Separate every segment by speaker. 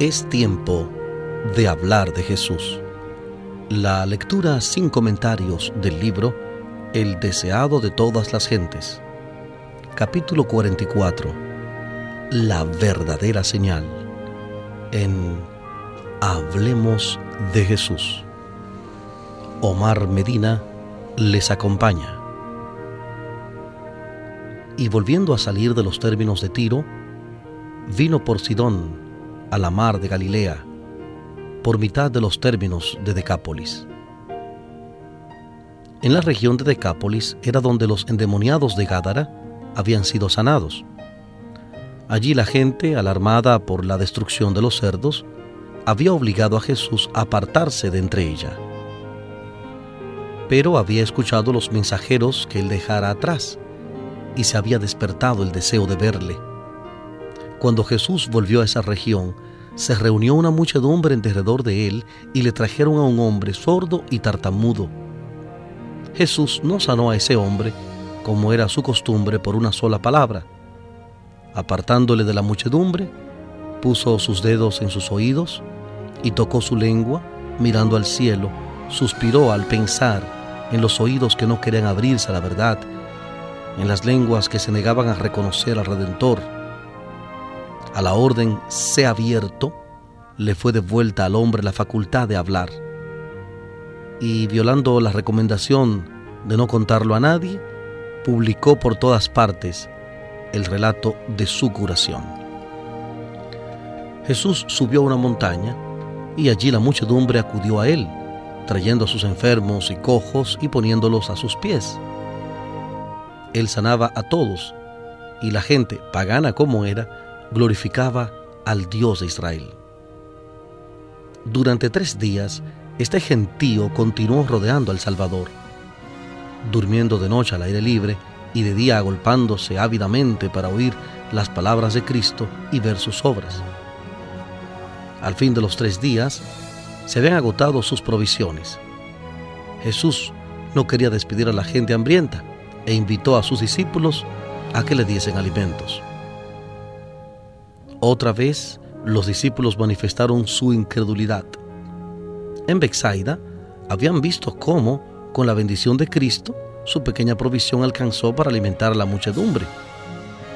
Speaker 1: Es tiempo de hablar de Jesús. La lectura sin comentarios del libro El deseado de todas las gentes. Capítulo 44. La verdadera señal. En Hablemos de Jesús. Omar Medina les acompaña. Y volviendo a salir de los términos de Tiro, vino por Sidón a la mar de Galilea, por mitad de los términos de Decápolis. En la región de Decápolis era donde los endemoniados de Gádara habían sido sanados. Allí la gente, alarmada por la destrucción de los cerdos, había obligado a Jesús a apartarse de entre ella. Pero había escuchado los mensajeros que él dejara atrás y se había despertado el deseo de verle. Cuando Jesús volvió a esa región, se reunió una muchedumbre en derredor de él y le trajeron a un hombre sordo y tartamudo. Jesús no sanó a ese hombre, como era su costumbre, por una sola palabra. Apartándole de la muchedumbre, puso sus dedos en sus oídos y tocó su lengua, mirando al cielo, suspiró al pensar en los oídos que no querían abrirse a la verdad, en las lenguas que se negaban a reconocer al Redentor a la orden sea abierto, le fue devuelta al hombre la facultad de hablar. Y violando la recomendación de no contarlo a nadie, publicó por todas partes el relato de su curación. Jesús subió a una montaña y allí la muchedumbre acudió a él, trayendo a sus enfermos y cojos y poniéndolos a sus pies. Él sanaba a todos y la gente, pagana como era, glorificaba al Dios de Israel. Durante tres días, este gentío continuó rodeando al Salvador, durmiendo de noche al aire libre y de día agolpándose ávidamente para oír las palabras de Cristo y ver sus obras. Al fin de los tres días, se habían agotado sus provisiones. Jesús no quería despedir a la gente hambrienta e invitó a sus discípulos a que le diesen alimentos. Otra vez los discípulos manifestaron su incredulidad. En Bexaida habían visto cómo, con la bendición de Cristo, su pequeña provisión alcanzó para alimentar a la muchedumbre.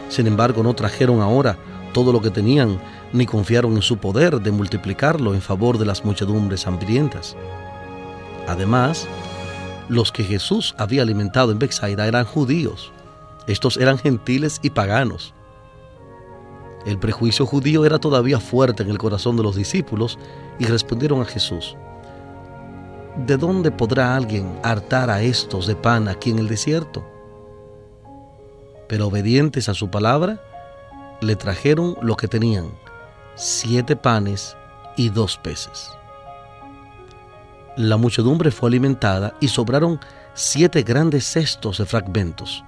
Speaker 1: Sin embargo, no trajeron ahora todo lo que tenían, ni confiaron en su poder de multiplicarlo en favor de las muchedumbres hambrientas. Además, los que Jesús había alimentado en Bexaida eran judíos. Estos eran gentiles y paganos. El prejuicio judío era todavía fuerte en el corazón de los discípulos y respondieron a Jesús, ¿de dónde podrá alguien hartar a estos de pan aquí en el desierto? Pero obedientes a su palabra, le trajeron lo que tenían, siete panes y dos peces. La muchedumbre fue alimentada y sobraron siete grandes cestos de fragmentos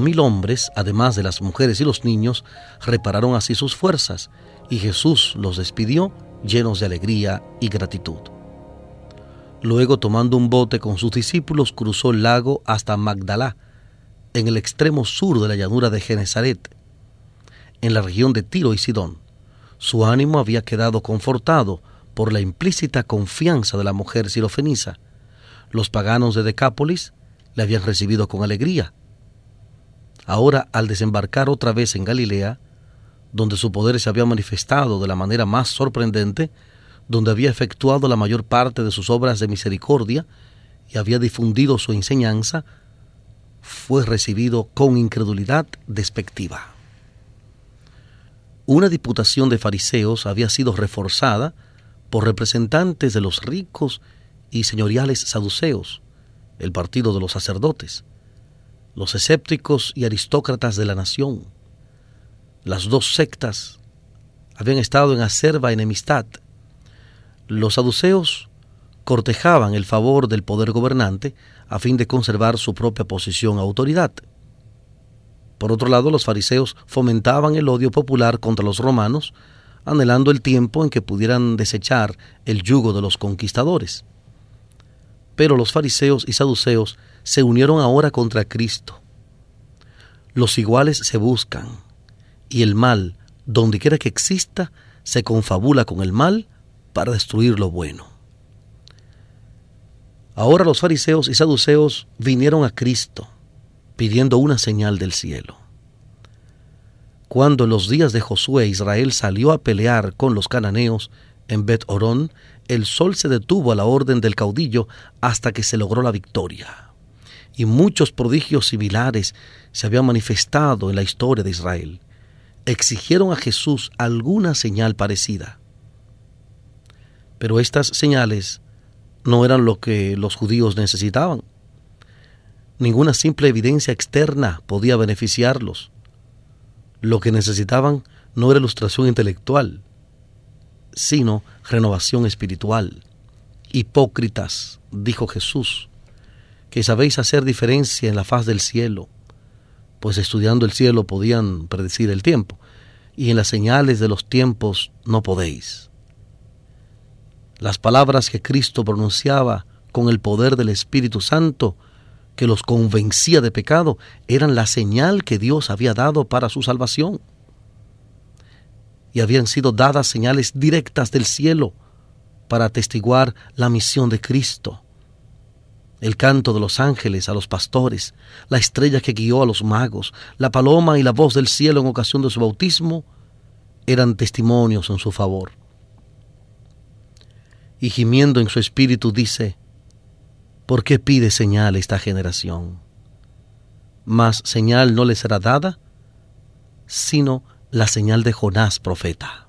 Speaker 1: mil hombres, además de las mujeres y los niños, repararon así sus fuerzas, y Jesús los despidió llenos de alegría y gratitud. Luego, tomando un bote con sus discípulos, cruzó el lago hasta Magdalá, en el extremo sur de la llanura de Genezaret, en la región de Tiro y Sidón. Su ánimo había quedado confortado por la implícita confianza de la mujer sirofenisa. Los paganos de Decápolis le habían recibido con alegría, Ahora, al desembarcar otra vez en Galilea, donde su poder se había manifestado de la manera más sorprendente, donde había efectuado la mayor parte de sus obras de misericordia y había difundido su enseñanza, fue recibido con incredulidad despectiva. Una diputación de fariseos había sido reforzada por representantes de los ricos y señoriales saduceos, el partido de los sacerdotes los escépticos y aristócratas de la nación. Las dos sectas habían estado en acerba enemistad. Los saduceos cortejaban el favor del poder gobernante a fin de conservar su propia posición autoridad. Por otro lado, los fariseos fomentaban el odio popular contra los romanos, anhelando el tiempo en que pudieran desechar el yugo de los conquistadores. Pero los fariseos y saduceos se unieron ahora contra Cristo. Los iguales se buscan, y el mal, donde quiera que exista, se confabula con el mal para destruir lo bueno. Ahora los fariseos y saduceos vinieron a Cristo pidiendo una señal del cielo. Cuando en los días de Josué Israel salió a pelear con los cananeos en Bet Orón, el sol se detuvo a la orden del caudillo hasta que se logró la victoria. Y muchos prodigios similares se habían manifestado en la historia de Israel. Exigieron a Jesús alguna señal parecida. Pero estas señales no eran lo que los judíos necesitaban. Ninguna simple evidencia externa podía beneficiarlos. Lo que necesitaban no era ilustración intelectual, sino renovación espiritual. Hipócritas, dijo Jesús, que sabéis hacer diferencia en la faz del cielo, pues estudiando el cielo podían predecir el tiempo, y en las señales de los tiempos no podéis. Las palabras que Cristo pronunciaba con el poder del Espíritu Santo que los convencía de pecado eran la señal que Dios había dado para su salvación. Y habían sido dadas señales directas del cielo para atestiguar la misión de Cristo. El canto de los ángeles a los pastores, la estrella que guió a los magos, la paloma y la voz del cielo en ocasión de su bautismo eran testimonios en su favor. Y gimiendo en su espíritu dice, ¿Por qué pide señal esta generación? Mas señal no le será dada, sino la señal de Jonás profeta.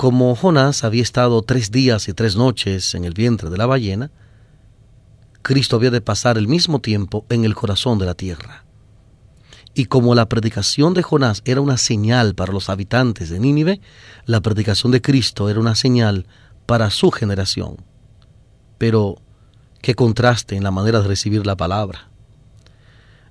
Speaker 1: Como Jonás había estado tres días y tres noches en el vientre de la ballena, Cristo había de pasar el mismo tiempo en el corazón de la tierra. Y como la predicación de Jonás era una señal para los habitantes de Nínive, la predicación de Cristo era una señal para su generación. Pero qué contraste en la manera de recibir la palabra.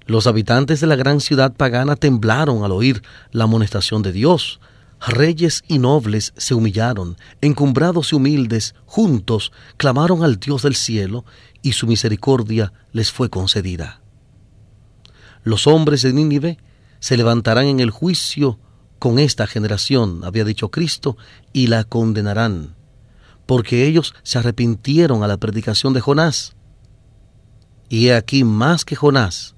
Speaker 1: Los habitantes de la gran ciudad pagana temblaron al oír la amonestación de Dios. Reyes y nobles se humillaron, encumbrados y humildes, juntos clamaron al Dios del cielo, y su misericordia les fue concedida. Los hombres de Nínive se levantarán en el juicio con esta generación, había dicho Cristo, y la condenarán porque ellos se arrepintieron a la predicación de Jonás. Y he aquí más que Jonás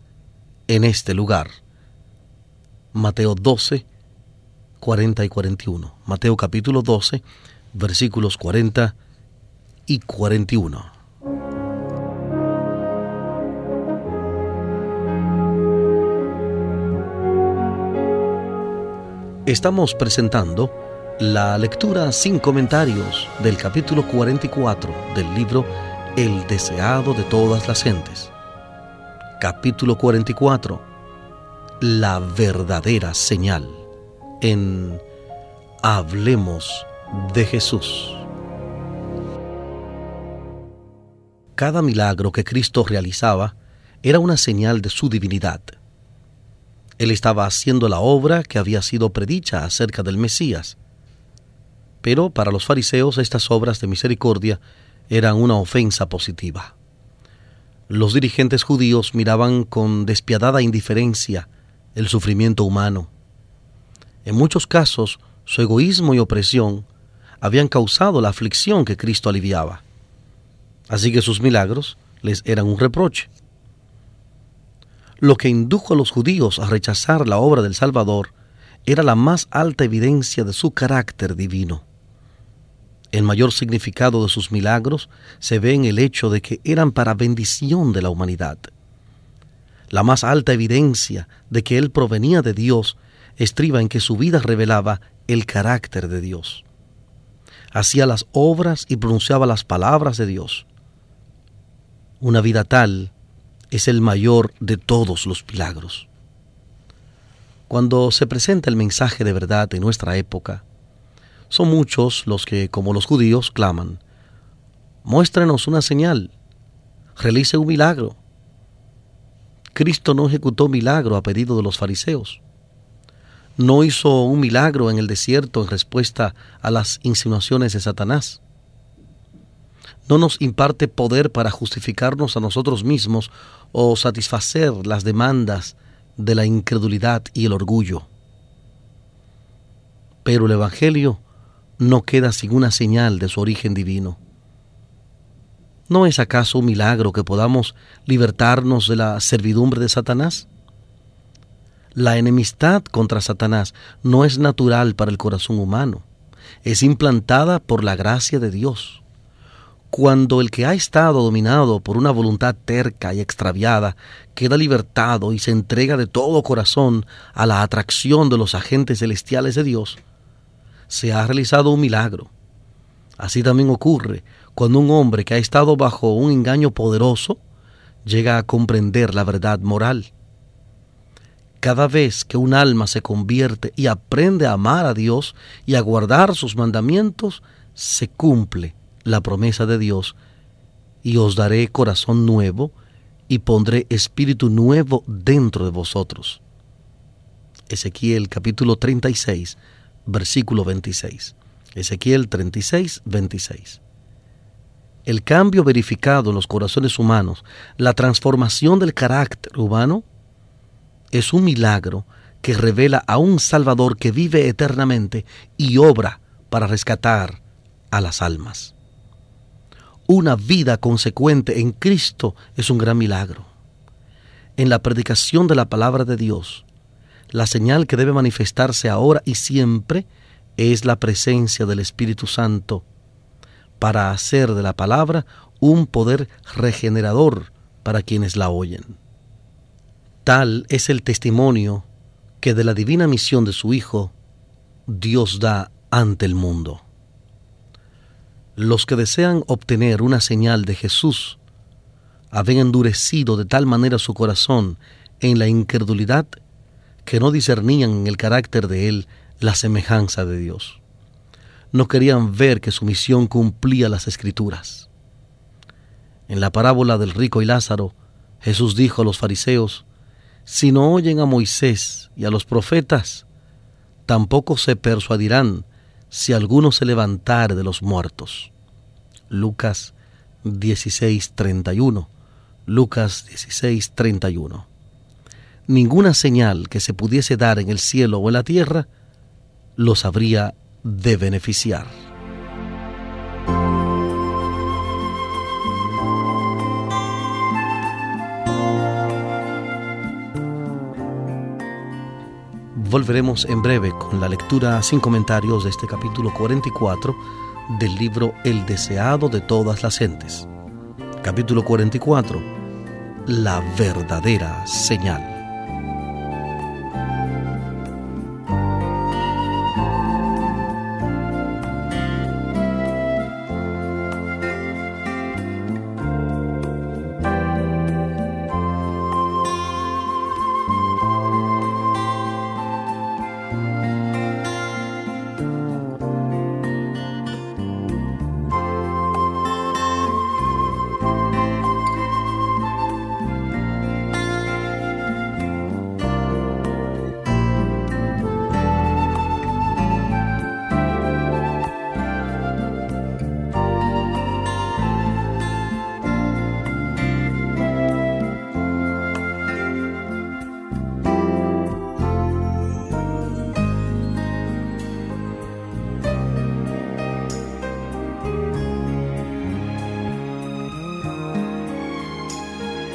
Speaker 1: en este lugar. Mateo 12, 40 y 41. Mateo capítulo 12, versículos 40 y 41. Estamos presentando la lectura sin comentarios del capítulo 44 del libro El deseado de todas las gentes. Capítulo 44. La verdadera señal. En Hablemos de Jesús. Cada milagro que Cristo realizaba era una señal de su divinidad. Él estaba haciendo la obra que había sido predicha acerca del Mesías pero para los fariseos estas obras de misericordia eran una ofensa positiva. Los dirigentes judíos miraban con despiadada indiferencia el sufrimiento humano. En muchos casos, su egoísmo y opresión habían causado la aflicción que Cristo aliviaba. Así que sus milagros les eran un reproche. Lo que indujo a los judíos a rechazar la obra del Salvador era la más alta evidencia de su carácter divino. El mayor significado de sus milagros se ve en el hecho de que eran para bendición de la humanidad. La más alta evidencia de que Él provenía de Dios estriba en que su vida revelaba el carácter de Dios. Hacía las obras y pronunciaba las palabras de Dios. Una vida tal es el mayor de todos los milagros. Cuando se presenta el mensaje de verdad en nuestra época, son muchos los que, como los judíos, claman, muéstrenos una señal, realice un milagro. Cristo no ejecutó milagro a pedido de los fariseos. No hizo un milagro en el desierto en respuesta a las insinuaciones de Satanás. No nos imparte poder para justificarnos a nosotros mismos o satisfacer las demandas de la incredulidad y el orgullo. pero el Evangelio no queda sin una señal de su origen divino. ¿No es acaso un milagro que podamos libertarnos de la servidumbre de Satanás? La enemistad contra Satanás no es natural para el corazón humano, es implantada por la gracia de Dios. Cuando el que ha estado dominado por una voluntad terca y extraviada queda libertado y se entrega de todo corazón a la atracción de los agentes celestiales de Dios, se ha realizado un milagro. Así también ocurre cuando un hombre que ha estado bajo un engaño poderoso llega a comprender la verdad moral. Cada vez que un alma se convierte y aprende a amar a Dios y a guardar sus mandamientos, se cumple la promesa de Dios, y os daré corazón nuevo y pondré espíritu nuevo dentro de vosotros. Ezequiel capítulo 36, versículo 26. Ezequiel 36, 26. El cambio verificado en los corazones humanos, la transformación del carácter humano, es un milagro que revela a un Salvador que vive eternamente y obra para rescatar a las almas. Una vida consecuente en Cristo es un gran milagro. En la predicación de la palabra de Dios, la señal que debe manifestarse ahora y siempre es la presencia del Espíritu Santo para hacer de la palabra un poder regenerador para quienes la oyen. Tal es el testimonio que de la divina misión de su Hijo Dios da ante el mundo. Los que desean obtener una señal de Jesús habían endurecido de tal manera su corazón en la incredulidad que no discernían en el carácter de Él la semejanza de Dios. No querían ver que su misión cumplía las escrituras. En la parábola del rico y Lázaro, Jesús dijo a los fariseos, si no oyen a Moisés y a los profetas, tampoco se persuadirán si alguno se levantare de los muertos. Lucas 16:31. Lucas 16:31 ninguna señal que se pudiese dar en el cielo o en la tierra los habría de beneficiar. Volveremos en breve con la lectura sin comentarios de este capítulo 44 del libro El deseado de todas las gentes. Capítulo 44. La verdadera señal.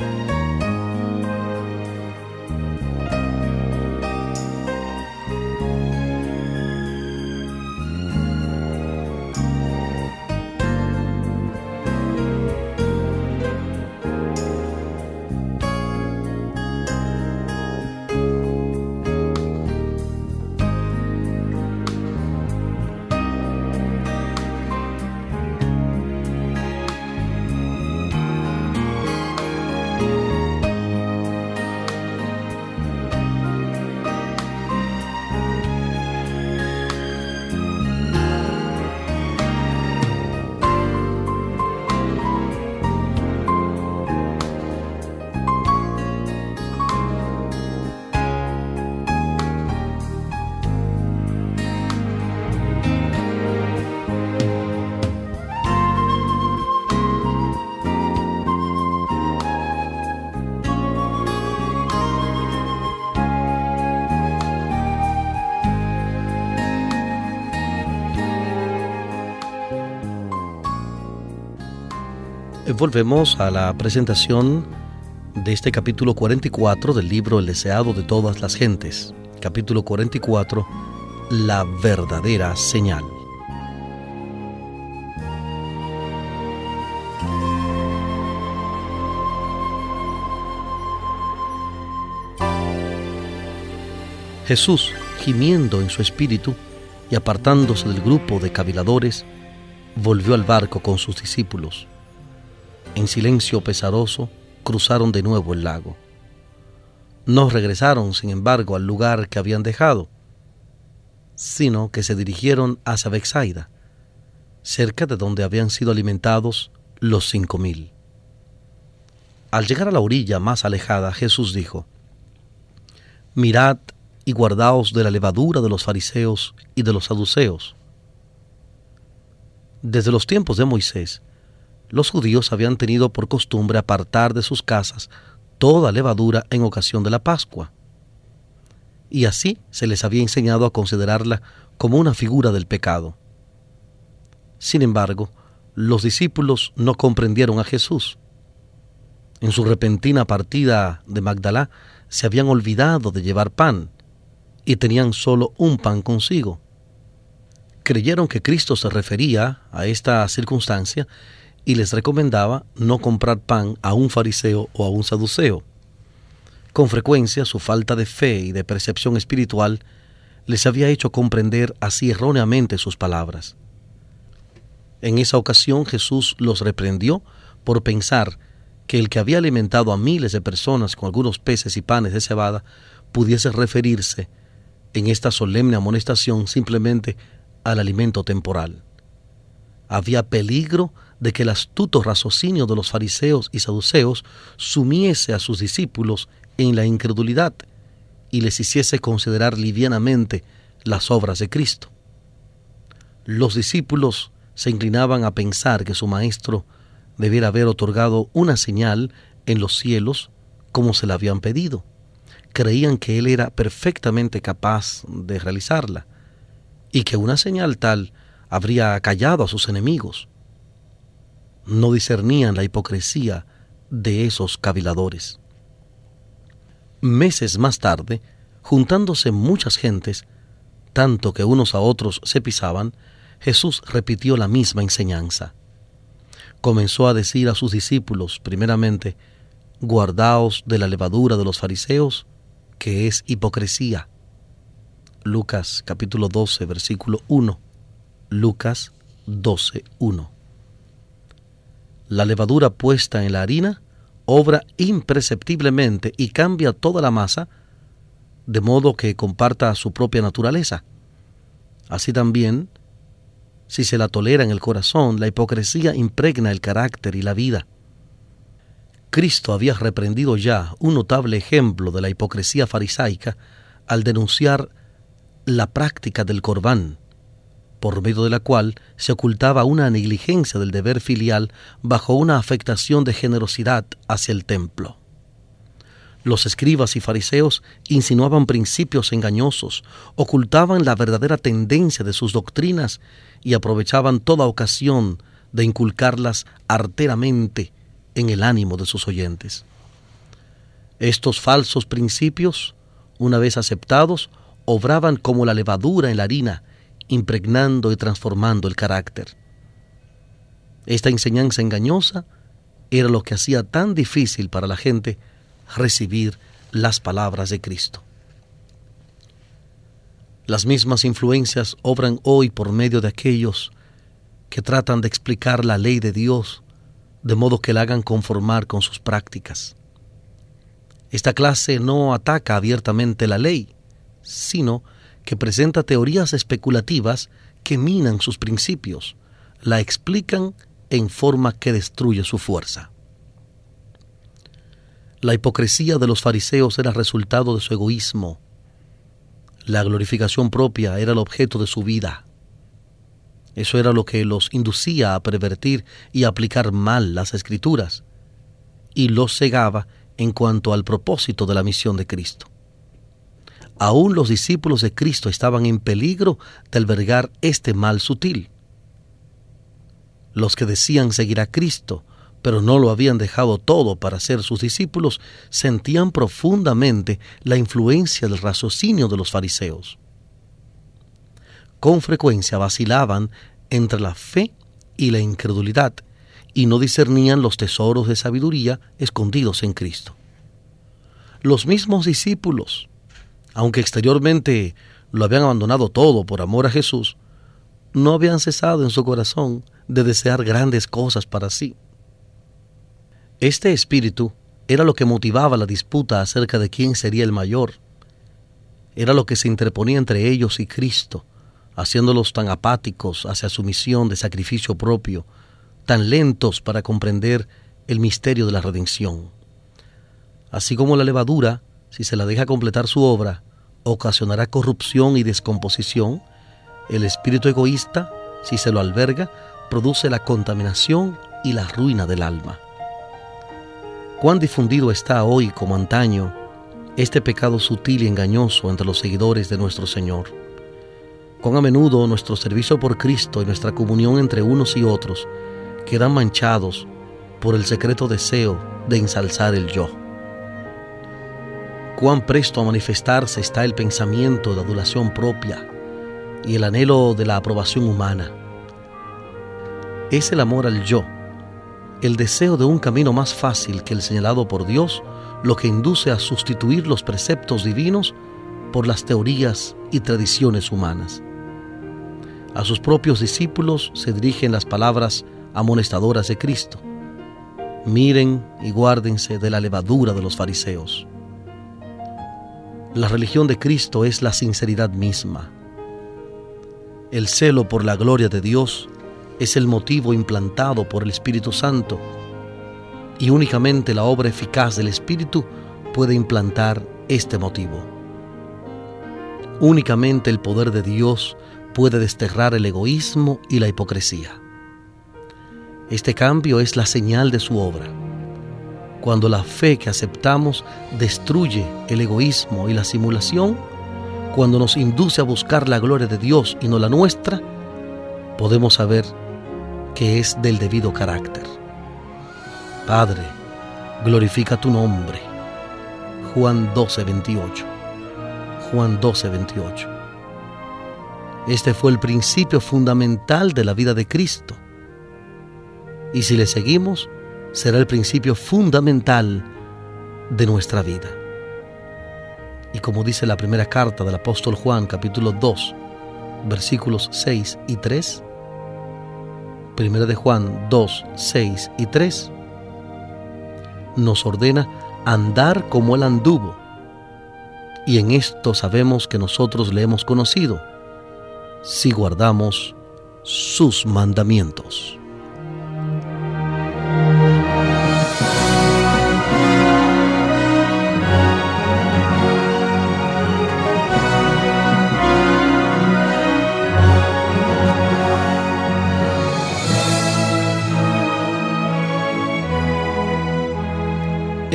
Speaker 1: 啊。Volvemos a la presentación de este capítulo 44 del libro El deseado de todas las gentes. Capítulo 44, La verdadera señal. Jesús, gimiendo en su espíritu y apartándose del grupo de caviladores, volvió al barco con sus discípulos en silencio pesaroso, cruzaron de nuevo el lago. No regresaron, sin embargo, al lugar que habían dejado, sino que se dirigieron hacia Bexaida, cerca de donde habían sido alimentados los cinco mil. Al llegar a la orilla más alejada, Jesús dijo, Mirad y guardaos de la levadura de los fariseos y de los saduceos. Desde los tiempos de Moisés, los judíos habían tenido por costumbre apartar de sus casas toda levadura en ocasión de la Pascua. Y así se les había enseñado a considerarla como una figura del pecado. Sin embargo, los discípulos no comprendieron a Jesús. En su repentina partida de Magdalá se habían olvidado de llevar pan y tenían solo un pan consigo. Creyeron que Cristo se refería a esta circunstancia y les recomendaba no comprar pan a un fariseo o a un saduceo. Con frecuencia su falta de fe y de percepción espiritual les había hecho comprender así erróneamente sus palabras. En esa ocasión Jesús los reprendió por pensar que el que había alimentado a miles de personas con algunos peces y panes de cebada pudiese referirse en esta solemne amonestación simplemente al alimento temporal. Había peligro de que el astuto raciocinio de los fariseos y saduceos sumiese a sus discípulos en la incredulidad y les hiciese considerar livianamente las obras de Cristo. Los discípulos se inclinaban a pensar que su maestro debiera haber otorgado una señal en los cielos como se la habían pedido. Creían que él era perfectamente capaz de realizarla y que una señal tal habría callado a sus enemigos no discernían la hipocresía de esos caviladores. Meses más tarde, juntándose muchas gentes, tanto que unos a otros se pisaban, Jesús repitió la misma enseñanza. Comenzó a decir a sus discípulos, primeramente, guardaos de la levadura de los fariseos, que es hipocresía. Lucas capítulo 12, versículo 1. Lucas 12, 1. La levadura puesta en la harina obra imperceptiblemente y cambia toda la masa, de modo que comparta su propia naturaleza. Así también, si se la tolera en el corazón, la hipocresía impregna el carácter y la vida. Cristo había reprendido ya un notable ejemplo de la hipocresía farisaica al denunciar la práctica del corbán, por medio de la cual se ocultaba una negligencia del deber filial bajo una afectación de generosidad hacia el templo. Los escribas y fariseos insinuaban principios engañosos, ocultaban la verdadera tendencia de sus doctrinas y aprovechaban toda ocasión de inculcarlas arteramente en el ánimo de sus oyentes. Estos falsos principios, una vez aceptados, obraban como la levadura en la harina impregnando y transformando el carácter. Esta enseñanza engañosa era lo que hacía tan difícil para la gente recibir las palabras de Cristo. Las mismas influencias obran hoy por medio de aquellos que tratan de explicar la ley de Dios de modo que la hagan conformar con sus prácticas. Esta clase no ataca abiertamente la ley, sino que presenta teorías especulativas que minan sus principios, la explican en forma que destruye su fuerza. La hipocresía de los fariseos era resultado de su egoísmo. La glorificación propia era el objeto de su vida. Eso era lo que los inducía a pervertir y aplicar mal las escrituras, y los cegaba en cuanto al propósito de la misión de Cristo. Aún los discípulos de Cristo estaban en peligro de albergar este mal sutil. Los que decían seguir a Cristo pero no lo habían dejado todo para ser sus discípulos, sentían profundamente la influencia del raciocinio de los fariseos. Con frecuencia vacilaban entre la fe y la incredulidad, y no discernían los tesoros de sabiduría escondidos en Cristo. Los mismos discípulos, aunque exteriormente lo habían abandonado todo por amor a Jesús, no habían cesado en su corazón de desear grandes cosas para sí. Este espíritu era lo que motivaba la disputa acerca de quién sería el mayor. Era lo que se interponía entre ellos y Cristo, haciéndolos tan apáticos hacia su misión de sacrificio propio, tan lentos para comprender el misterio de la redención. Así como la levadura, si se la deja completar su obra, ocasionará corrupción y descomposición, el espíritu egoísta, si se lo alberga, produce la contaminación y la ruina del alma. Cuán difundido está hoy como antaño este pecado sutil y engañoso entre los seguidores de nuestro Señor. Cuán a menudo nuestro servicio por Cristo y nuestra comunión entre unos y otros quedan manchados por el secreto deseo de ensalzar el yo. Cuán presto a manifestarse está el pensamiento de adulación propia y el anhelo de la aprobación humana. Es el amor al yo el deseo de un camino más fácil que el señalado por Dios, lo que induce a sustituir los preceptos divinos por las teorías y tradiciones humanas. A sus propios discípulos se dirigen las palabras amonestadoras de Cristo. Miren y guárdense de la levadura de los fariseos. La religión de Cristo es la sinceridad misma. El celo por la gloria de Dios es el motivo implantado por el Espíritu Santo y únicamente la obra eficaz del Espíritu puede implantar este motivo. Únicamente el poder de Dios puede desterrar el egoísmo y la hipocresía. Este cambio es la señal de su obra. Cuando la fe que aceptamos destruye el egoísmo y la simulación, cuando nos induce a buscar la gloria de Dios y no la nuestra, podemos saber que es del debido carácter. Padre, glorifica tu nombre. Juan 12, 28. Juan 12, 28. Este fue el principio fundamental de la vida de Cristo. Y si le seguimos, será el principio fundamental de nuestra vida. Y como dice la primera carta del apóstol Juan, capítulo 2, versículos 6 y 3, Primera de Juan 2, 6 y 3, nos ordena andar como Él anduvo. Y en esto sabemos que nosotros le hemos conocido, si guardamos sus mandamientos.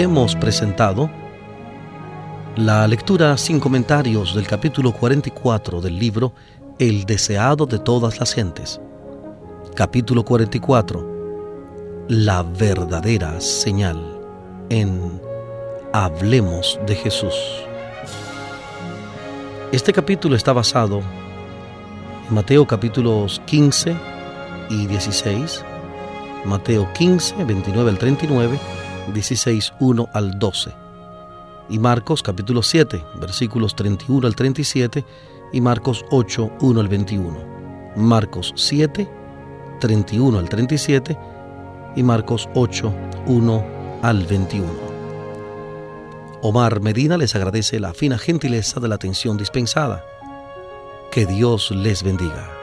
Speaker 1: Hemos presentado la lectura sin comentarios del capítulo 44 del libro El deseado de todas las gentes. Capítulo 44. La verdadera señal en Hablemos de Jesús. Este capítulo está basado en Mateo capítulos 15 y 16, Mateo 15, 29 al 39, 16, 1 al 12. Y Marcos capítulo 7, versículos 31 al 37 y Marcos 8, 1 al 21. Marcos 7, 31 al 37 y Marcos 8, 1 al 21. Omar Medina les agradece la fina gentileza de la atención dispensada. Que Dios les bendiga.